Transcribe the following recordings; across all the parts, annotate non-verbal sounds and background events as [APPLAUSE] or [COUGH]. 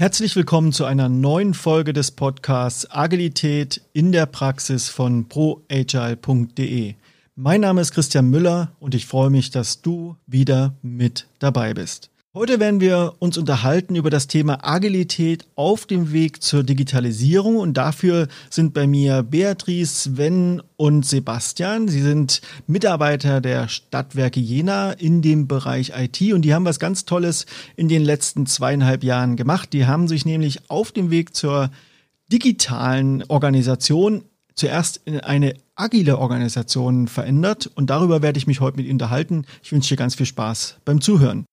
Herzlich willkommen zu einer neuen Folge des Podcasts Agilität in der Praxis von proagile.de. Mein Name ist Christian Müller und ich freue mich, dass du wieder mit dabei bist. Heute werden wir uns unterhalten über das Thema Agilität auf dem Weg zur Digitalisierung und dafür sind bei mir Beatrice, Sven und Sebastian. Sie sind Mitarbeiter der Stadtwerke Jena in dem Bereich IT und die haben was ganz Tolles in den letzten zweieinhalb Jahren gemacht. Die haben sich nämlich auf dem Weg zur digitalen Organisation zuerst in eine agile Organisation verändert und darüber werde ich mich heute mit Ihnen unterhalten. Ich wünsche dir ganz viel Spaß beim Zuhören.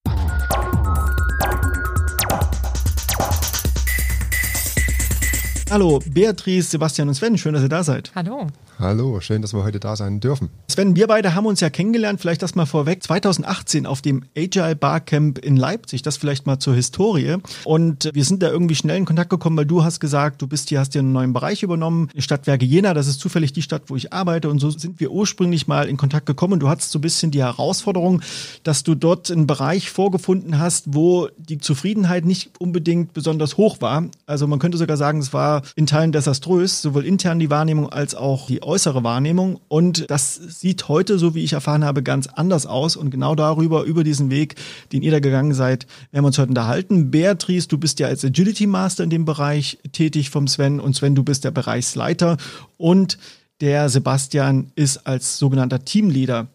Hallo, Beatrice, Sebastian und Sven, schön, dass ihr da seid. Hallo. Hallo, schön, dass wir heute da sein dürfen. Sven, wir beide haben uns ja kennengelernt, vielleicht das mal vorweg, 2018 auf dem Agile Barcamp in Leipzig, das vielleicht mal zur Historie. Und wir sind da irgendwie schnell in Kontakt gekommen, weil du hast gesagt, du bist hier, hast hier einen neuen Bereich übernommen, Stadtwerke Jena, das ist zufällig die Stadt, wo ich arbeite. Und so sind wir ursprünglich mal in Kontakt gekommen. Du hattest so ein bisschen die Herausforderung, dass du dort einen Bereich vorgefunden hast, wo die Zufriedenheit nicht unbedingt besonders hoch war. Also man könnte sogar sagen, es war in Teilen desaströs, sowohl intern die Wahrnehmung als auch die äußere Wahrnehmung. Und das sieht heute, so wie ich erfahren habe, ganz anders aus. Und genau darüber, über diesen Weg, den ihr da gegangen seid, werden wir uns heute unterhalten. Beatrice, du bist ja als Agility Master in dem Bereich tätig vom Sven. Und Sven, du bist der Bereichsleiter. Und der Sebastian ist als sogenannter Teamleader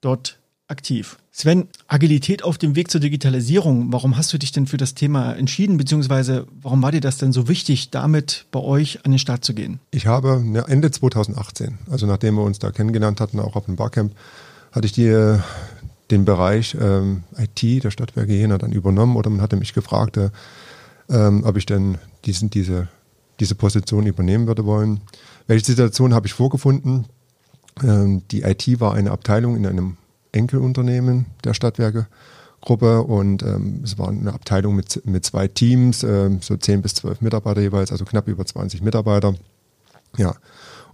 dort aktiv. Sven, Agilität auf dem Weg zur Digitalisierung, warum hast du dich denn für das Thema entschieden, beziehungsweise warum war dir das denn so wichtig, damit bei euch an den Start zu gehen? Ich habe Ende 2018, also nachdem wir uns da kennengelernt hatten, auch auf dem Barcamp, hatte ich die, den Bereich ähm, IT der Stadtwerke Jena dann übernommen oder man hatte mich gefragt, äh, ähm, ob ich denn diesen, diese, diese Position übernehmen würde wollen. Welche Situation habe ich vorgefunden? Ähm, die IT war eine Abteilung in einem Enkelunternehmen der Stadtwerke-Gruppe und ähm, es war eine Abteilung mit, mit zwei Teams, äh, so 10 bis 12 Mitarbeiter jeweils, also knapp über 20 Mitarbeiter. Ja,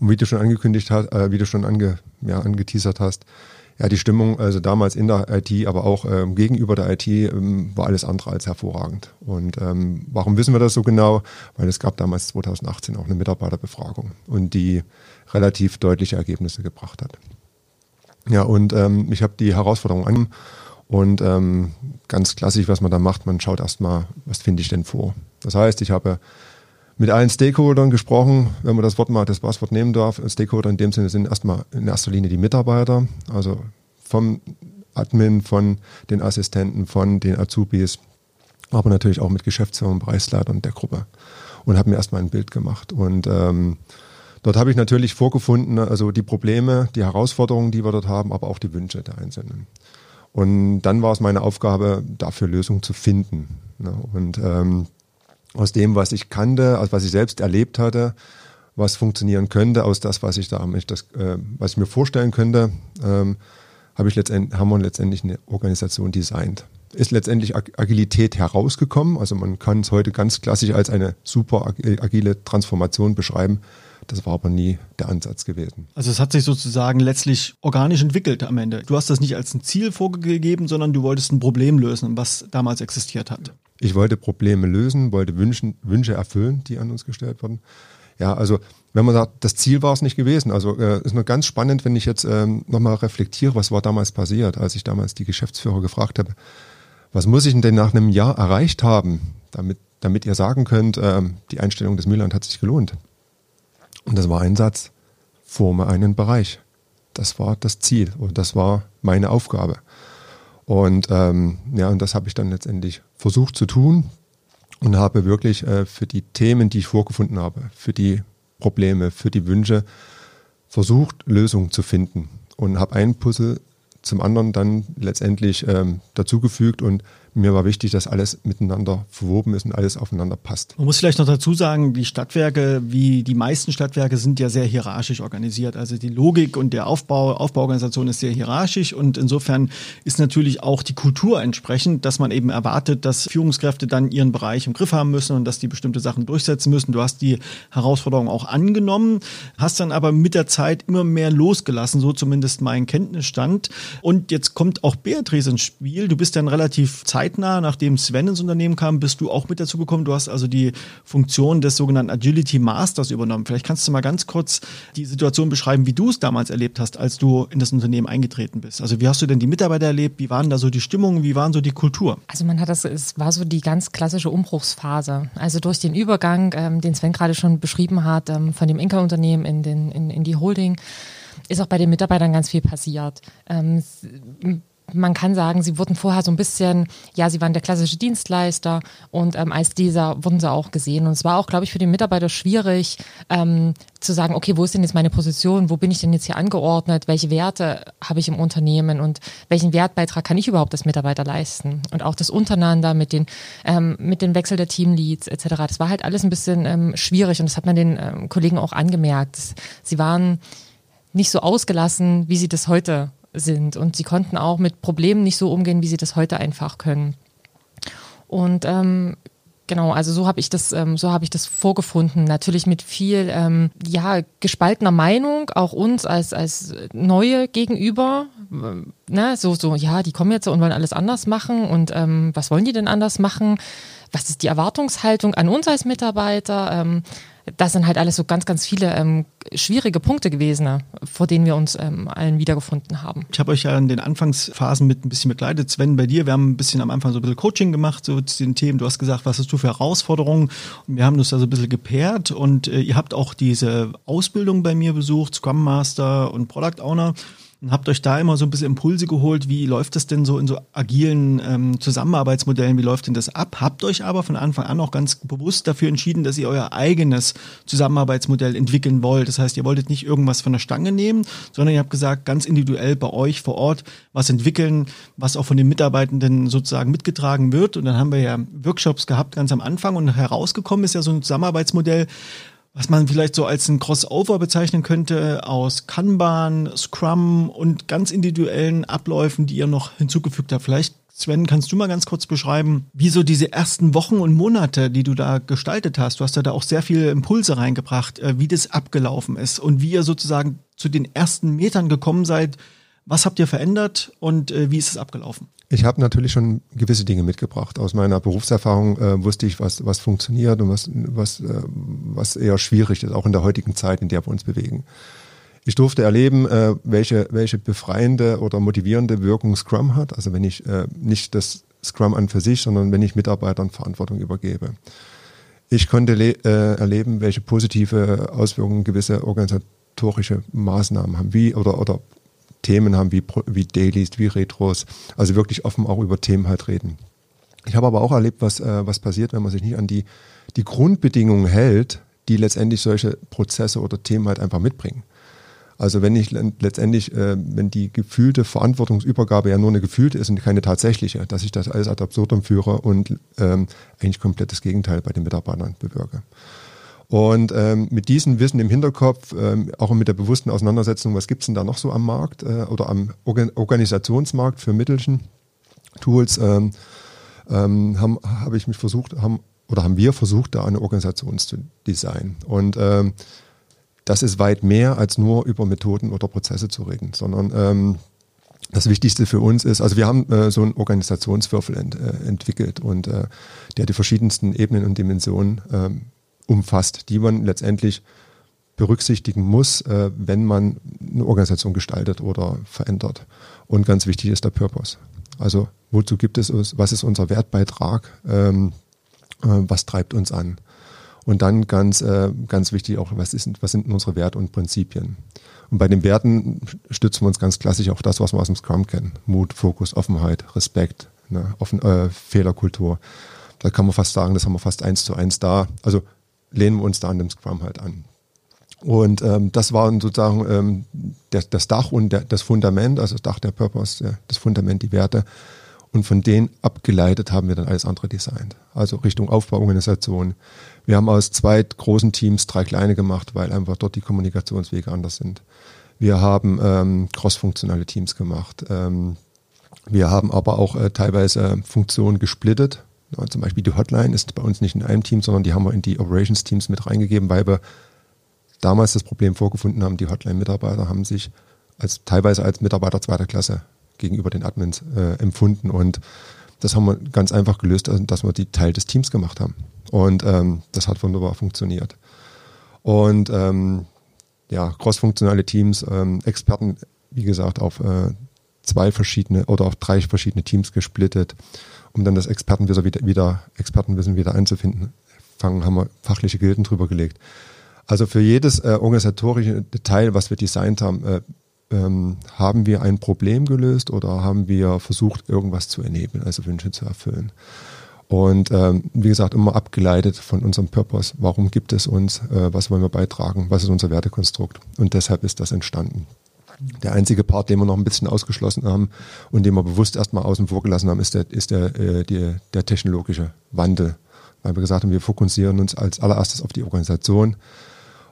und wie du schon angekündigt hast, äh, wie du schon ange, ja, angeteasert hast, ja, die Stimmung, also damals in der IT, aber auch ähm, gegenüber der IT, ähm, war alles andere als hervorragend. Und ähm, warum wissen wir das so genau? Weil es gab damals 2018 auch eine Mitarbeiterbefragung und die relativ deutliche Ergebnisse gebracht hat. Ja, und ähm, ich habe die Herausforderung an und ähm, ganz klassisch, was man da macht, man schaut erstmal, was finde ich denn vor. Das heißt, ich habe mit allen Stakeholdern gesprochen, wenn man das Wort mal, das Passwort nehmen darf. Stakeholder in dem Sinne sind erstmal in erster Linie die Mitarbeiter, also vom Admin, von den Assistenten, von den Azubis, aber natürlich auch mit Geschäftsführern, Bereichsleitern der Gruppe. Und habe mir erstmal ein Bild gemacht. Und ähm, Dort habe ich natürlich vorgefunden, also die Probleme, die Herausforderungen, die wir dort haben, aber auch die Wünsche der Einzelnen. Und dann war es meine Aufgabe, dafür Lösungen zu finden. Ne? Und ähm, aus dem, was ich kannte, also was ich selbst erlebt hatte, was funktionieren könnte, aus das, was ich da, das, äh, was ich mir vorstellen könnte, ähm, habe ich letztendlich, haben wir letztendlich eine Organisation designt. Ist letztendlich Agilität herausgekommen. Also man kann es heute ganz klassisch als eine super agile Transformation beschreiben, das war aber nie der Ansatz gewesen. Also es hat sich sozusagen letztlich organisch entwickelt am Ende. Du hast das nicht als ein Ziel vorgegeben, sondern du wolltest ein Problem lösen, was damals existiert hat. Ich wollte Probleme lösen, wollte Wünschen, Wünsche erfüllen, die an uns gestellt wurden. Ja, also wenn man sagt, das Ziel war es nicht gewesen. Also äh, ist nur ganz spannend, wenn ich jetzt ähm, nochmal reflektiere, was war damals passiert, als ich damals die Geschäftsführer gefragt habe, was muss ich denn nach einem Jahr erreicht haben, damit, damit ihr sagen könnt, ähm, die Einstellung des Müllland hat sich gelohnt. Und das war ein Satz, forme einen Bereich. Das war das Ziel und das war meine Aufgabe. Und ähm, ja, und das habe ich dann letztendlich versucht zu tun und habe wirklich äh, für die Themen, die ich vorgefunden habe, für die Probleme, für die Wünsche versucht, Lösungen zu finden und habe ein Puzzle zum anderen dann letztendlich ähm, dazugefügt und mir war wichtig, dass alles miteinander verwoben ist und alles aufeinander passt. Man muss vielleicht noch dazu sagen, die Stadtwerke, wie die meisten Stadtwerke, sind ja sehr hierarchisch organisiert. Also die Logik und der Aufbau, Aufbauorganisation ist sehr hierarchisch und insofern ist natürlich auch die Kultur entsprechend, dass man eben erwartet, dass Führungskräfte dann ihren Bereich im Griff haben müssen und dass die bestimmte Sachen durchsetzen müssen. Du hast die Herausforderung auch angenommen, hast dann aber mit der Zeit immer mehr losgelassen, so zumindest mein Kenntnisstand. Und jetzt kommt auch Beatrice ins Spiel. Du bist dann relativ zeit zeitnah, nachdem Sven ins Unternehmen kam, bist du auch mit dazu gekommen. Du hast also die Funktion des sogenannten Agility Masters übernommen. Vielleicht kannst du mal ganz kurz die Situation beschreiben, wie du es damals erlebt hast, als du in das Unternehmen eingetreten bist. Also wie hast du denn die Mitarbeiter erlebt? Wie waren da so die Stimmungen? Wie waren so die Kultur? Also man hat das, es war so die ganz klassische Umbruchsphase. Also durch den Übergang, ähm, den Sven gerade schon beschrieben hat, ähm, von dem Inka-Unternehmen in, in, in die Holding, ist auch bei den Mitarbeitern ganz viel passiert. Ähm, man kann sagen, sie wurden vorher so ein bisschen, ja, sie waren der klassische Dienstleister und ähm, als dieser wurden sie auch gesehen. Und es war auch, glaube ich, für die Mitarbeiter schwierig ähm, zu sagen, okay, wo ist denn jetzt meine Position, wo bin ich denn jetzt hier angeordnet, welche Werte habe ich im Unternehmen und welchen Wertbeitrag kann ich überhaupt als Mitarbeiter leisten? Und auch das Untereinander mit den, ähm, mit dem Wechsel der Teamleads etc. Das war halt alles ein bisschen ähm, schwierig und das hat man den ähm, Kollegen auch angemerkt. Sie waren nicht so ausgelassen, wie sie das heute sind. Und sie konnten auch mit Problemen nicht so umgehen, wie sie das heute einfach können. Und ähm, Genau, also so habe ich das, ähm, so habe ich das vorgefunden. Natürlich mit viel, ähm, ja, gespaltener Meinung, auch uns als als Neue gegenüber. Ne, so so, ja, die kommen jetzt und wollen alles anders machen und ähm, was wollen die denn anders machen? Was ist die Erwartungshaltung an uns als Mitarbeiter? Ähm, das sind halt alles so ganz, ganz viele ähm, schwierige Punkte gewesen, vor denen wir uns ähm, allen wiedergefunden haben. Ich habe euch ja in den Anfangsphasen mit ein bisschen begleitet. Sven, bei dir, wir haben ein bisschen am Anfang so ein bisschen Coaching gemacht so zu den Themen. Du hast gesagt, was hast du für Herausforderungen? Und wir haben das da so ein bisschen gepaart und äh, ihr habt auch diese Ausbildung bei mir besucht, Scrum Master und Product Owner und habt euch da immer so ein bisschen Impulse geholt, wie läuft das denn so in so agilen ähm, Zusammenarbeitsmodellen, wie läuft denn das ab? Habt euch aber von Anfang an auch ganz bewusst dafür entschieden, dass ihr euer eigenes Zusammenarbeitsmodell entwickeln wollt. Das heißt, ihr wolltet nicht irgendwas von der Stange nehmen, sondern ihr habt gesagt, ganz individuell bei euch vor Ort was entwickeln, was auch von den Mitarbeitenden sozusagen mitgetragen wird. Und dann haben wir ja Workshops gehabt ganz am Anfang und herausgekommen ist ja so ein Zusammenarbeitsmodell, was man vielleicht so als ein Crossover bezeichnen könnte aus Kanban, Scrum und ganz individuellen Abläufen, die ihr noch hinzugefügt habt. Vielleicht, Sven, kannst du mal ganz kurz beschreiben, wie so diese ersten Wochen und Monate, die du da gestaltet hast, du hast ja da auch sehr viele Impulse reingebracht, äh, wie das abgelaufen ist und wie ihr sozusagen zu den ersten Metern gekommen seid. Was habt ihr verändert und äh, wie ist es abgelaufen? Ich habe natürlich schon gewisse Dinge mitgebracht. Aus meiner Berufserfahrung äh, wusste ich, was, was funktioniert und was, was, äh, was eher schwierig ist, auch in der heutigen Zeit, in der wir uns bewegen. Ich durfte erleben, äh, welche, welche befreiende oder motivierende Wirkung Scrum hat. Also wenn ich äh, nicht das Scrum an für sich, sondern wenn ich Mitarbeitern Verantwortung übergebe. Ich konnte äh, erleben, welche positive Auswirkungen gewisse organisatorische Maßnahmen haben, wie oder, oder Themen haben wie, wie Dailies, wie Retros, also wirklich offen auch über Themen halt reden. Ich habe aber auch erlebt, was, äh, was passiert, wenn man sich nicht an die, die Grundbedingungen hält, die letztendlich solche Prozesse oder Themen halt einfach mitbringen. Also wenn ich letztendlich, äh, wenn die gefühlte Verantwortungsübergabe ja nur eine gefühlte ist und keine tatsächliche, dass ich das alles ad absurdum führe und ähm, eigentlich komplett das Gegenteil bei den Mitarbeitern bewirke. Und ähm, mit diesem Wissen im Hinterkopf, ähm, auch mit der bewussten Auseinandersetzung, was gibt's denn da noch so am Markt äh, oder am Organ Organisationsmarkt für Mittelchen Tools, ähm, ähm, habe hab ich mich versucht, haben oder haben wir versucht, da eine Organisation zu designen. Und ähm, das ist weit mehr als nur über Methoden oder Prozesse zu reden, sondern ähm, das Wichtigste für uns ist, also wir haben äh, so einen Organisationswürfel ent, äh, entwickelt und äh, der die verschiedensten Ebenen und Dimensionen ähm, umfasst, die man letztendlich berücksichtigen muss, äh, wenn man eine Organisation gestaltet oder verändert. Und ganz wichtig ist der Purpose. Also wozu gibt es uns, was ist unser Wertbeitrag, ähm, äh, was treibt uns an? Und dann ganz, äh, ganz wichtig auch, was, ist, was sind unsere Werte und Prinzipien? Und bei den Werten stützen wir uns ganz klassisch auf das, was wir aus dem Scrum kennen. Mut, Fokus, Offenheit, Respekt, ne, Offen, äh, Fehlerkultur. Da kann man fast sagen, das haben wir fast eins zu eins da. Also lehnen wir uns da an dem Scrum halt an. Und ähm, das waren sozusagen ähm, der, das Dach und der, das Fundament, also das Dach der Purpose, der, das Fundament, die Werte. Und von denen abgeleitet haben wir dann alles andere designt. Also Richtung Aufbauorganisation. Wir haben aus zwei großen Teams drei kleine gemacht, weil einfach dort die Kommunikationswege anders sind. Wir haben ähm, crossfunktionale Teams gemacht. Ähm, wir haben aber auch äh, teilweise Funktionen gesplittet, ja, zum Beispiel die Hotline ist bei uns nicht in einem Team, sondern die haben wir in die Operations-Teams mit reingegeben, weil wir damals das Problem vorgefunden haben, die Hotline-Mitarbeiter haben sich als teilweise als Mitarbeiter zweiter Klasse gegenüber den Admins äh, empfunden und Das haben wir ganz einfach gelöst, also, dass wir die Teil des Teams gemacht haben. Und ähm, das hat wunderbar funktioniert. Und ähm, ja, crossfunktionale Teams, ähm, Experten, wie gesagt, auf äh, zwei verschiedene oder auf drei verschiedene Teams gesplittet, um dann das Expertenwissen wieder, wieder, Expertenwissen wieder einzufinden. Fangen, haben wir fachliche Gilden drüber gelegt. Also für jedes äh, organisatorische Detail, was wir designt haben, äh, ähm, haben wir ein Problem gelöst oder haben wir versucht, irgendwas zu enablen, also Wünsche zu erfüllen. Und ähm, wie gesagt, immer abgeleitet von unserem Purpose. Warum gibt es uns? Äh, was wollen wir beitragen? Was ist unser Wertekonstrukt? Und deshalb ist das entstanden. Der einzige Part, den wir noch ein bisschen ausgeschlossen haben und den wir bewusst erstmal außen vor gelassen haben, ist der, ist der, äh, die, der technologische Wandel. Weil wir gesagt haben, wir fokussieren uns als allererstes auf die Organisation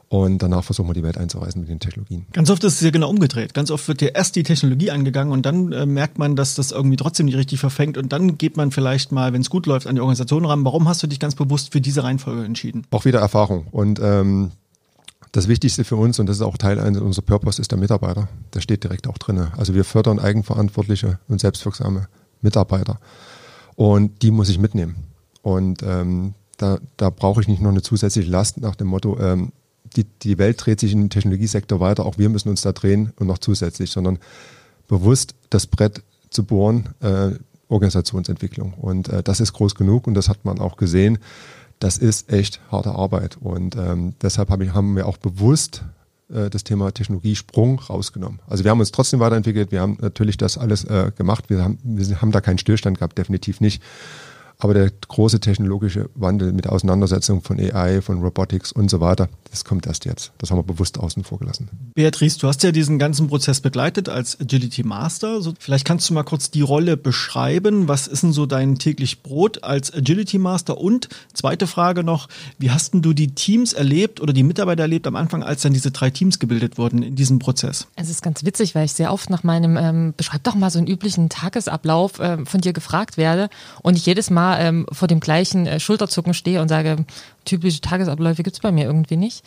und danach versuchen wir die Welt einzureißen mit den Technologien. Ganz oft ist es ja genau umgedreht. Ganz oft wird ja erst die Technologie angegangen und dann äh, merkt man, dass das irgendwie trotzdem nicht richtig verfängt und dann geht man vielleicht mal, wenn es gut läuft, an die Organisation ran. Warum hast du dich ganz bewusst für diese Reihenfolge entschieden? Auch wieder Erfahrung und ähm, das Wichtigste für uns, und das ist auch Teil unserer Purpose, ist der Mitarbeiter. Der steht direkt auch drin. Also wir fördern eigenverantwortliche und selbstwirksame Mitarbeiter. Und die muss ich mitnehmen. Und ähm, da, da brauche ich nicht noch eine zusätzliche Last nach dem Motto, ähm, die, die Welt dreht sich im Technologiesektor weiter, auch wir müssen uns da drehen und noch zusätzlich, sondern bewusst das Brett zu bohren, äh, Organisationsentwicklung. Und äh, das ist groß genug und das hat man auch gesehen. Das ist echt harte Arbeit. Und ähm, deshalb hab ich, haben wir auch bewusst äh, das Thema Technologiesprung rausgenommen. Also wir haben uns trotzdem weiterentwickelt, wir haben natürlich das alles äh, gemacht, wir haben, wir haben da keinen Stillstand gehabt, definitiv nicht. Aber der große technologische Wandel mit der Auseinandersetzung von AI, von Robotics und so weiter, das kommt erst jetzt. Das haben wir bewusst außen vor gelassen. Beatrice, du hast ja diesen ganzen Prozess begleitet als Agility Master. So, vielleicht kannst du mal kurz die Rolle beschreiben. Was ist denn so dein täglich Brot als Agility Master? Und zweite Frage noch, wie hast denn du die Teams erlebt oder die Mitarbeiter erlebt am Anfang, als dann diese drei Teams gebildet wurden in diesem Prozess? Es ist ganz witzig, weil ich sehr oft nach meinem, ähm, beschreib doch mal so einen üblichen Tagesablauf ähm, von dir gefragt werde und ich jedes Mal ähm, vor dem gleichen äh, Schulterzucken stehe und sage, typische Tagesabläufe gibt es bei mir irgendwie nicht.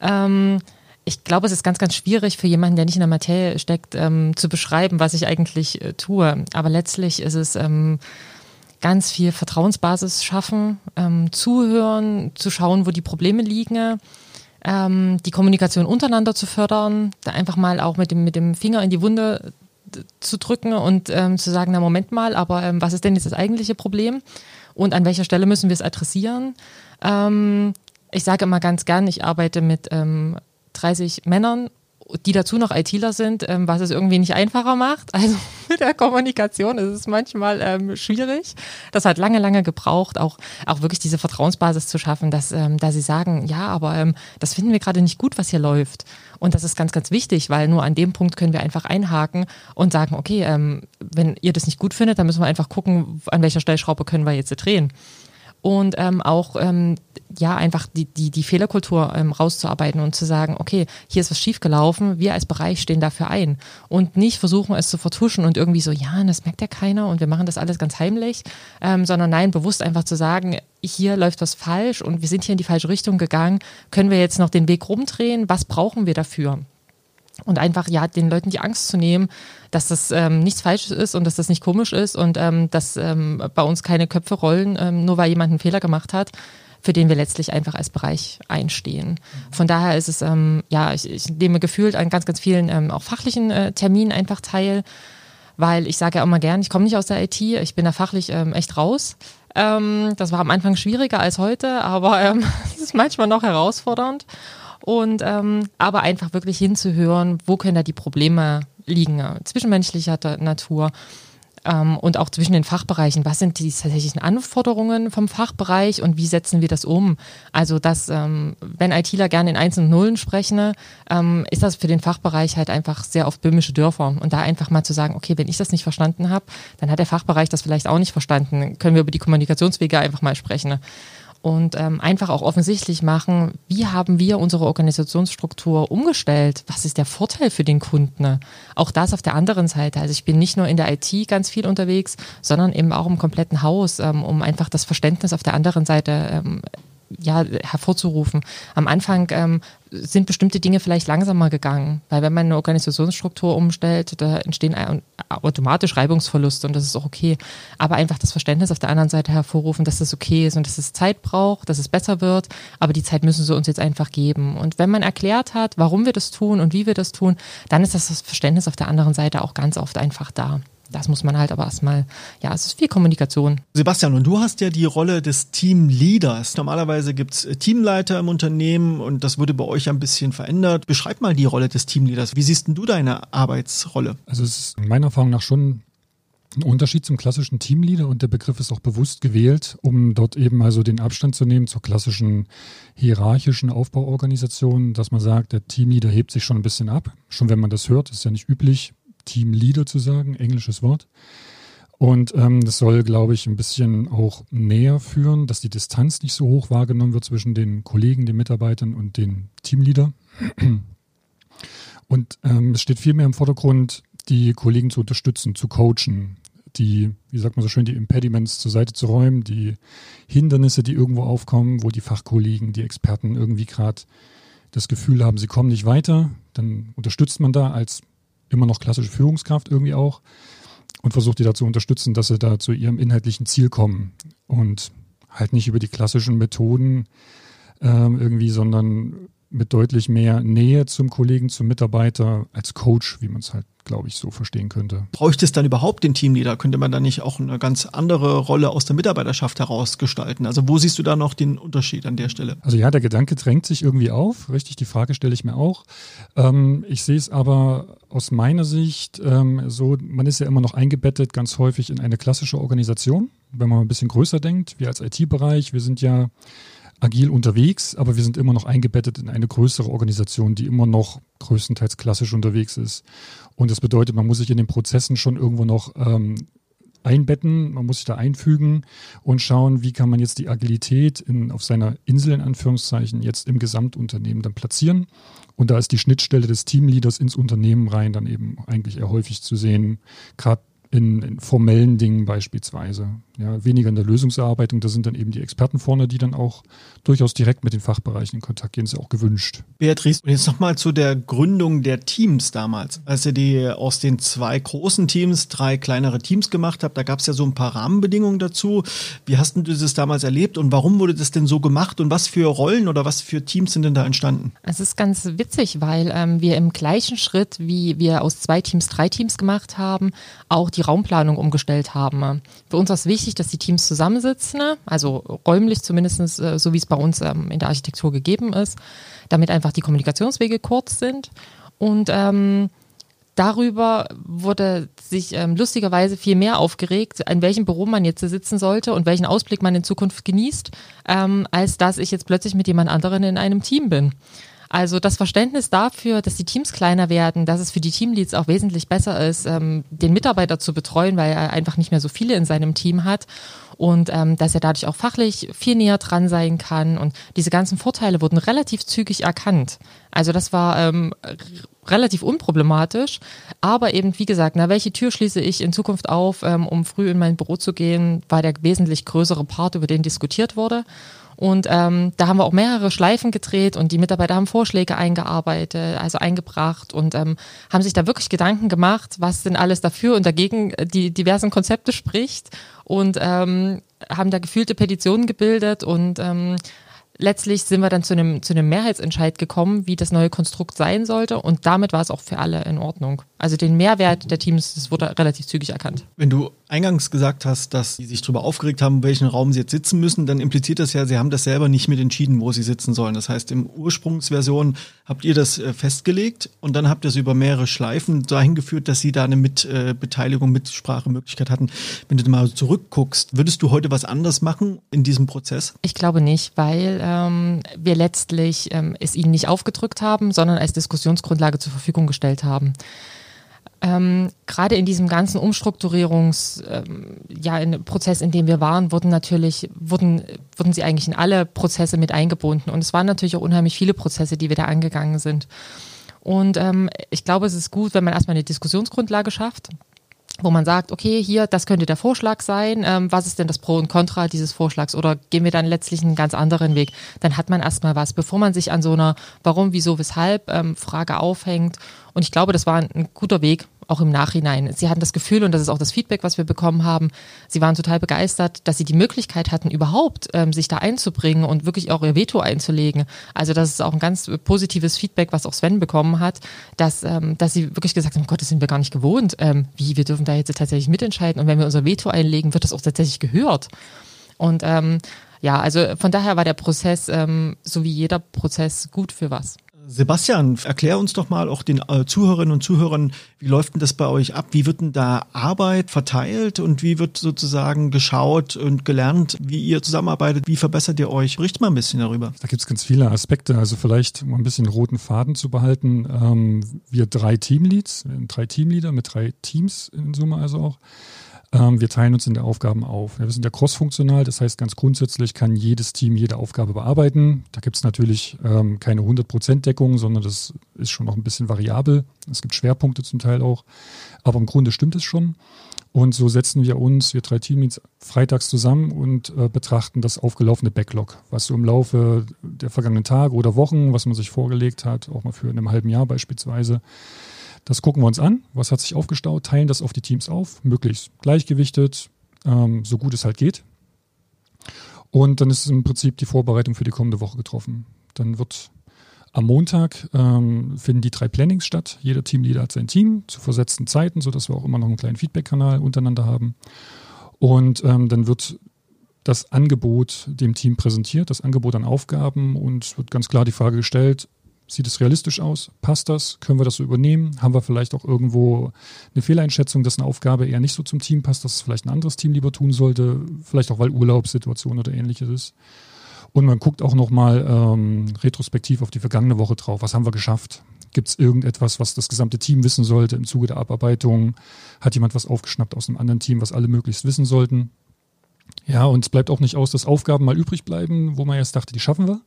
Ähm, ich glaube, es ist ganz, ganz schwierig für jemanden, der nicht in der Materie steckt, ähm, zu beschreiben, was ich eigentlich äh, tue. Aber letztlich ist es ähm, ganz viel Vertrauensbasis schaffen, ähm, zuhören, zu schauen, wo die Probleme liegen, ähm, die Kommunikation untereinander zu fördern, da einfach mal auch mit dem, mit dem Finger in die Wunde zu drücken und ähm, zu sagen, na Moment mal, aber ähm, was ist denn jetzt das eigentliche Problem und an welcher Stelle müssen wir es adressieren? Ähm, ich sage immer ganz gern, ich arbeite mit ähm, 30 Männern die dazu noch ITler sind, ähm, was es irgendwie nicht einfacher macht. [LAUGHS] Also mit der Kommunikation ist es manchmal ähm, schwierig. Das hat lange, lange gebraucht, auch, auch wirklich diese Vertrauensbasis zu schaffen, dass, ähm, da sie sagen, ja, aber ähm, das finden wir gerade nicht gut, was hier läuft. Und das ist ganz, ganz wichtig, weil nur an dem Punkt können wir einfach einhaken und sagen, okay, ähm, wenn ihr das nicht gut findet, dann müssen wir einfach gucken, an welcher Stellschraube können wir jetzt drehen und ähm, auch ähm, ja einfach die, die, die Fehlerkultur ähm, rauszuarbeiten und zu sagen, okay, hier ist was schiefgelaufen, wir als Bereich stehen dafür ein. Und nicht versuchen es zu vertuschen und irgendwie so, ja, das merkt ja keiner und wir machen das alles ganz heimlich, ähm, sondern nein, bewusst einfach zu sagen, hier läuft was falsch und wir sind hier in die falsche Richtung gegangen, können wir jetzt noch den Weg rumdrehen, was brauchen wir dafür? Und einfach ja den Leuten die Angst zu nehmen, dass das ähm, nichts Falsches ist und dass das nicht komisch ist und ähm, dass ähm, bei uns keine Köpfe rollen, ähm, nur weil jemand einen Fehler gemacht hat, für den wir letztlich einfach als Bereich einstehen. Von daher ist es ähm, ja, ich, ich nehme gefühlt an ganz ganz vielen ähm, auch fachlichen äh, Terminen einfach teil, weil ich sage ja immer gern, ich komme nicht aus der IT, ich bin da fachlich ähm, echt raus. Ähm, das war am Anfang schwieriger als heute, aber ähm, [LAUGHS] es ist manchmal noch herausfordernd. Und ähm, aber einfach wirklich hinzuhören, wo können da die Probleme liegen, zwischenmenschlicher Natur ähm, und auch zwischen den Fachbereichen. Was sind die tatsächlichen Anforderungen vom Fachbereich und wie setzen wir das um? Also, dass, ähm, wenn ITler gerne in Einsen und Nullen sprechen, ähm, ist das für den Fachbereich halt einfach sehr oft böhmische Dörfer. Und da einfach mal zu sagen, okay, wenn ich das nicht verstanden habe, dann hat der Fachbereich das vielleicht auch nicht verstanden. Können wir über die Kommunikationswege einfach mal sprechen und ähm, einfach auch offensichtlich machen, wie haben wir unsere Organisationsstruktur umgestellt? Was ist der Vorteil für den Kunden? Auch das auf der anderen Seite. Also ich bin nicht nur in der IT ganz viel unterwegs, sondern eben auch im kompletten Haus, ähm, um einfach das Verständnis auf der anderen Seite ähm, ja, hervorzurufen. Am Anfang ähm, sind bestimmte Dinge vielleicht langsamer gegangen, weil wenn man eine Organisationsstruktur umstellt, da entstehen automatisch Reibungsverluste und das ist auch okay. Aber einfach das Verständnis auf der anderen Seite hervorrufen, dass das okay ist und dass es Zeit braucht, dass es besser wird, aber die Zeit müssen sie uns jetzt einfach geben. Und wenn man erklärt hat, warum wir das tun und wie wir das tun, dann ist das Verständnis auf der anderen Seite auch ganz oft einfach da. Das muss man halt aber erstmal, ja, es ist viel Kommunikation. Sebastian, und du hast ja die Rolle des Teamleaders. Normalerweise gibt es äh, Teamleiter im Unternehmen und das wurde bei euch ein bisschen verändert. Beschreib mal die Rolle des Teamleaders. Wie siehst denn du deine Arbeitsrolle? Also es ist meiner Erfahrung nach schon ein Unterschied zum klassischen Teamleader und der Begriff ist auch bewusst gewählt, um dort eben also den Abstand zu nehmen zur klassischen hierarchischen Aufbauorganisation, dass man sagt, der Teamleader hebt sich schon ein bisschen ab. Schon wenn man das hört, ist ja nicht üblich, Teamleader zu sagen, englisches Wort. Und ähm, das soll, glaube ich, ein bisschen auch näher führen, dass die Distanz nicht so hoch wahrgenommen wird zwischen den Kollegen, den Mitarbeitern und den Teamleader. Und ähm, es steht vielmehr im Vordergrund, die Kollegen zu unterstützen, zu coachen, die, wie sagt man so schön, die Impediments zur Seite zu räumen, die Hindernisse, die irgendwo aufkommen, wo die Fachkollegen, die Experten irgendwie gerade das Gefühl haben, sie kommen nicht weiter, dann unterstützt man da als immer noch klassische Führungskraft irgendwie auch und versucht die dazu unterstützen, dass sie da zu ihrem inhaltlichen Ziel kommen und halt nicht über die klassischen Methoden ähm, irgendwie, sondern mit deutlich mehr Nähe zum Kollegen, zum Mitarbeiter als Coach, wie man es halt, glaube ich, so verstehen könnte. Bräuchte es dann überhaupt den Teamleader? Könnte man da nicht auch eine ganz andere Rolle aus der Mitarbeiterschaft heraus gestalten? Also wo siehst du da noch den Unterschied an der Stelle? Also ja, der Gedanke drängt sich irgendwie auf, richtig, die Frage stelle ich mir auch. Ähm, ich sehe es aber aus meiner Sicht ähm, so, man ist ja immer noch eingebettet ganz häufig in eine klassische Organisation. Wenn man ein bisschen größer denkt, wir als IT-Bereich, wir sind ja agil unterwegs, aber wir sind immer noch eingebettet in eine größere Organisation, die immer noch größtenteils klassisch unterwegs ist. Und das bedeutet, man muss sich in den Prozessen schon irgendwo noch ähm, einbetten, man muss sich da einfügen und schauen, wie kann man jetzt die Agilität in, auf seiner Insel in Anführungszeichen jetzt im Gesamtunternehmen dann platzieren. Und da ist die Schnittstelle des Teamleaders ins Unternehmen rein dann eben eigentlich eher häufig zu sehen, gerade in, in, formellen Dingen beispielsweise. Ja, weniger in der Lösungserarbeitung, da sind dann eben die Experten vorne, die dann auch durchaus direkt mit den Fachbereichen in Kontakt gehen, ist ja auch gewünscht. Beatrice, und jetzt nochmal zu der Gründung der Teams damals. Als ihr die aus den zwei großen Teams drei kleinere Teams gemacht habt, da gab es ja so ein paar Rahmenbedingungen dazu. Wie hast du das damals erlebt und warum wurde das denn so gemacht und was für Rollen oder was für Teams sind denn da entstanden? Es ist ganz witzig, weil ähm, wir im gleichen Schritt, wie wir aus zwei Teams drei Teams gemacht haben, auch die Raumplanung umgestellt haben. Für uns war es wichtig, dass die Teams zusammensitzen, also räumlich zumindest, äh, so wie es bei uns ähm, in der Architektur gegeben ist, damit einfach die Kommunikationswege kurz sind. Und ähm, darüber wurde sich ähm, lustigerweise viel mehr aufgeregt, in welchem Büro man jetzt sitzen sollte und welchen Ausblick man in Zukunft genießt, ähm, als dass ich jetzt plötzlich mit jemand anderen in einem Team bin. Also das Verständnis dafür, dass die Teams kleiner werden, dass es für die Teamleads auch wesentlich besser ist, ähm, den Mitarbeiter zu betreuen, weil er einfach nicht mehr so viele in seinem Team hat und ähm, dass er dadurch auch fachlich viel näher dran sein kann. Und diese ganzen Vorteile wurden relativ zügig erkannt. Also das war ähm, relativ unproblematisch, aber eben wie gesagt, na, welche Tür schließe ich in Zukunft auf, ähm, um früh in mein Büro zu gehen, war der wesentlich größere Part, über den diskutiert wurde. Und ähm, da haben wir auch mehrere Schleifen gedreht und die Mitarbeiter haben Vorschläge eingearbeitet, also eingebracht und ähm, haben sich da wirklich Gedanken gemacht, was denn alles dafür und dagegen äh, die diversen Konzepte spricht und ähm, haben da gefühlte Petitionen gebildet und ähm, letztlich sind wir dann zu einem, zu einem Mehrheitsentscheid gekommen, wie das neue Konstrukt sein sollte. Und damit war es auch für alle in Ordnung. Also den Mehrwert der Teams, das wurde relativ zügig erkannt. Wenn du eingangs gesagt hast, dass sie sich darüber aufgeregt haben, welchen Raum sie jetzt sitzen müssen, dann impliziert das ja, sie haben das selber nicht mit entschieden, wo sie sitzen sollen. Das heißt, im Ursprungsversion habt ihr das äh, festgelegt und dann habt ihr es über mehrere Schleifen dahin geführt, dass sie da eine Mitbeteiligung, äh, Mitsprachemöglichkeit hatten. Wenn du mal zurückguckst, würdest du heute was anders machen in diesem Prozess? Ich glaube nicht, weil ähm, wir letztlich ähm, es ihnen nicht aufgedrückt haben, sondern als Diskussionsgrundlage zur Verfügung gestellt haben. Ähm, gerade in diesem ganzen Umstrukturierungs, ähm, ja, in in dem wir waren, wurden natürlich, wurden, wurden sie eigentlich in alle Prozesse mit eingebunden. Und es waren natürlich auch unheimlich viele Prozesse, die wir da angegangen sind. Und ähm, ich glaube, es ist gut, wenn man erstmal eine Diskussionsgrundlage schafft wo man sagt, okay, hier, das könnte der Vorschlag sein, ähm, was ist denn das Pro und Contra dieses Vorschlags? Oder gehen wir dann letztlich einen ganz anderen Weg, dann hat man erstmal was, bevor man sich an so einer Warum, wieso, weshalb ähm, Frage aufhängt. Und ich glaube, das war ein, ein guter Weg, auch im Nachhinein. Sie hatten das Gefühl, und das ist auch das Feedback, was wir bekommen haben, sie waren total begeistert, dass sie die Möglichkeit hatten, überhaupt ähm, sich da einzubringen und wirklich auch ihr Veto einzulegen. Also das ist auch ein ganz positives Feedback, was auch Sven bekommen hat, dass, ähm, dass sie wirklich gesagt haben, Gott, das sind wir gar nicht gewohnt. Ähm, wie, wir dürfen da jetzt tatsächlich mitentscheiden und wenn wir unser Veto einlegen, wird das auch tatsächlich gehört. Und ähm, ja, also von daher war der Prozess, ähm, so wie jeder Prozess, gut für was. Sebastian, erklär uns doch mal auch den äh, Zuhörerinnen und Zuhörern, wie läuft denn das bei euch ab? Wie wird denn da Arbeit verteilt und wie wird sozusagen geschaut und gelernt, wie ihr zusammenarbeitet? Wie verbessert ihr euch? Bericht mal ein bisschen darüber. Da gibt es ganz viele Aspekte. Also vielleicht, um ein bisschen roten Faden zu behalten, ähm, wir drei Teamleads, drei Teamleader mit drei Teams in Summe also auch. Ähm, wir teilen uns in der Aufgaben auf. wir sind ja crossfunktional, das heißt ganz grundsätzlich kann jedes Team jede Aufgabe bearbeiten. Da gibt es natürlich ähm, keine 100% Deckung, sondern das ist schon noch ein bisschen variabel. Es gibt Schwerpunkte zum Teil auch, aber im Grunde stimmt es schon. Und so setzen wir uns, wir drei Teams, freitags zusammen und äh, betrachten das aufgelaufene Backlog, was so im Laufe der vergangenen Tage oder Wochen, was man sich vorgelegt hat, auch mal für in einem halben Jahr beispielsweise, das gucken wir uns an. Was hat sich aufgestaut? Teilen das auf die Teams auf, möglichst gleichgewichtet, ähm, so gut es halt geht. Und dann ist im Prinzip die Vorbereitung für die kommende Woche getroffen. Dann wird am Montag ähm, finden die drei Plannings statt. Jeder Teamleader hat sein Team zu versetzten Zeiten, sodass wir auch immer noch einen kleinen Feedback-Kanal untereinander haben. Und ähm, dann wird das Angebot dem Team präsentiert, das Angebot an Aufgaben und wird ganz klar die Frage gestellt, Sieht es realistisch aus? Passt das? Können wir das so übernehmen? Haben wir vielleicht auch irgendwo eine Fehleinschätzung, dass eine Aufgabe eher nicht so zum Team passt, dass es vielleicht ein anderes Team lieber tun sollte? Vielleicht auch, weil Urlaubssituation oder ähnliches ist. Und man guckt auch nochmal ähm, retrospektiv auf die vergangene Woche drauf. Was haben wir geschafft? Gibt es irgendetwas, was das gesamte Team wissen sollte im Zuge der Abarbeitung? Hat jemand was aufgeschnappt aus einem anderen Team, was alle möglichst wissen sollten? Ja, und es bleibt auch nicht aus, dass Aufgaben mal übrig bleiben, wo man erst dachte, die schaffen wir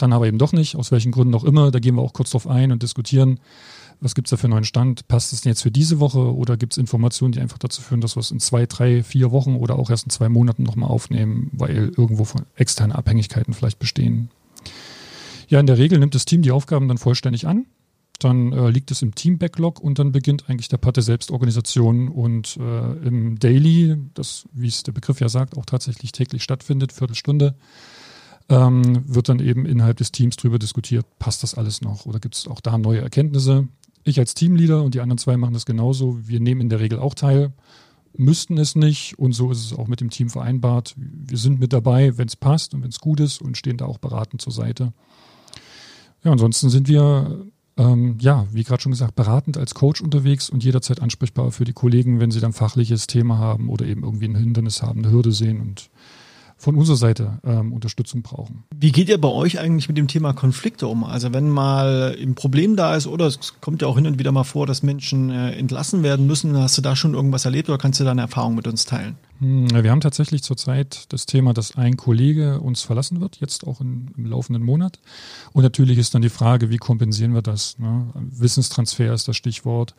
dann aber eben doch nicht, aus welchen Gründen auch immer. Da gehen wir auch kurz drauf ein und diskutieren, was gibt es da für einen neuen Stand? Passt es denn jetzt für diese Woche oder gibt es Informationen, die einfach dazu führen, dass wir es in zwei, drei, vier Wochen oder auch erst in zwei Monaten nochmal aufnehmen, weil irgendwo von externe Abhängigkeiten vielleicht bestehen? Ja, in der Regel nimmt das Team die Aufgaben dann vollständig an. Dann äh, liegt es im Team-Backlog und dann beginnt eigentlich der Part der Selbstorganisation und äh, im Daily, das, wie es der Begriff ja sagt, auch tatsächlich täglich stattfindet, Viertelstunde, ähm, wird dann eben innerhalb des Teams drüber diskutiert, passt das alles noch oder gibt es auch da neue Erkenntnisse. Ich als Teamleader und die anderen zwei machen das genauso. Wir nehmen in der Regel auch teil, müssten es nicht und so ist es auch mit dem Team vereinbart. Wir sind mit dabei, wenn es passt und wenn es gut ist und stehen da auch beratend zur Seite. Ja, ansonsten sind wir ähm, ja, wie gerade schon gesagt, beratend als Coach unterwegs und jederzeit ansprechbar für die Kollegen, wenn sie dann fachliches Thema haben oder eben irgendwie ein Hindernis haben, eine Hürde sehen und von unserer Seite ähm, Unterstützung brauchen. Wie geht ihr bei euch eigentlich mit dem Thema Konflikte um? Also wenn mal ein Problem da ist oder es kommt ja auch hin und wieder mal vor, dass Menschen äh, entlassen werden müssen, hast du da schon irgendwas erlebt oder kannst du deine Erfahrung mit uns teilen? Hm, wir haben tatsächlich zurzeit das Thema, dass ein Kollege uns verlassen wird, jetzt auch in, im laufenden Monat. Und natürlich ist dann die Frage, wie kompensieren wir das? Ne? Wissenstransfer ist das Stichwort.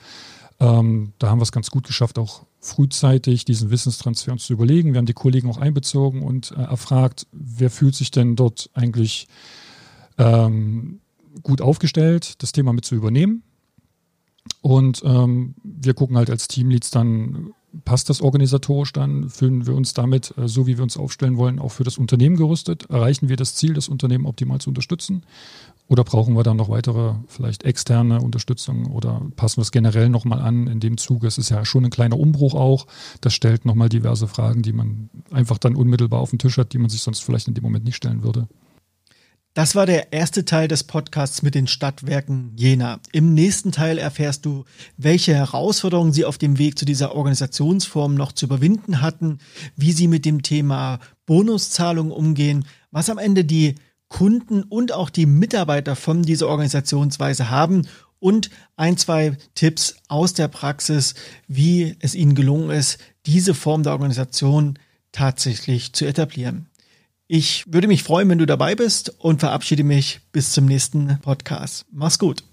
Ähm, da haben wir es ganz gut geschafft, auch frühzeitig diesen Wissenstransfer uns zu überlegen. Wir haben die Kollegen auch einbezogen und äh, erfragt, wer fühlt sich denn dort eigentlich ähm, gut aufgestellt, das Thema mit zu übernehmen. Und ähm, wir gucken halt als Teamleads dann, passt das organisatorisch dann? Fühlen wir uns damit, äh, so wie wir uns aufstellen wollen, auch für das Unternehmen gerüstet? Erreichen wir das Ziel, das Unternehmen optimal zu unterstützen? Oder brauchen wir dann noch weitere, vielleicht externe Unterstützung oder passen wir es generell nochmal an in dem Zuge? Es ist ja schon ein kleiner Umbruch auch. Das stellt nochmal diverse Fragen, die man einfach dann unmittelbar auf dem Tisch hat, die man sich sonst vielleicht in dem Moment nicht stellen würde. Das war der erste Teil des Podcasts mit den Stadtwerken Jena. Im nächsten Teil erfährst du, welche Herausforderungen sie auf dem Weg zu dieser Organisationsform noch zu überwinden hatten, wie sie mit dem Thema Bonuszahlungen umgehen, was am Ende die Kunden und auch die Mitarbeiter von dieser Organisationsweise haben und ein, zwei Tipps aus der Praxis, wie es ihnen gelungen ist, diese Form der Organisation tatsächlich zu etablieren. Ich würde mich freuen, wenn du dabei bist und verabschiede mich bis zum nächsten Podcast. Mach's gut.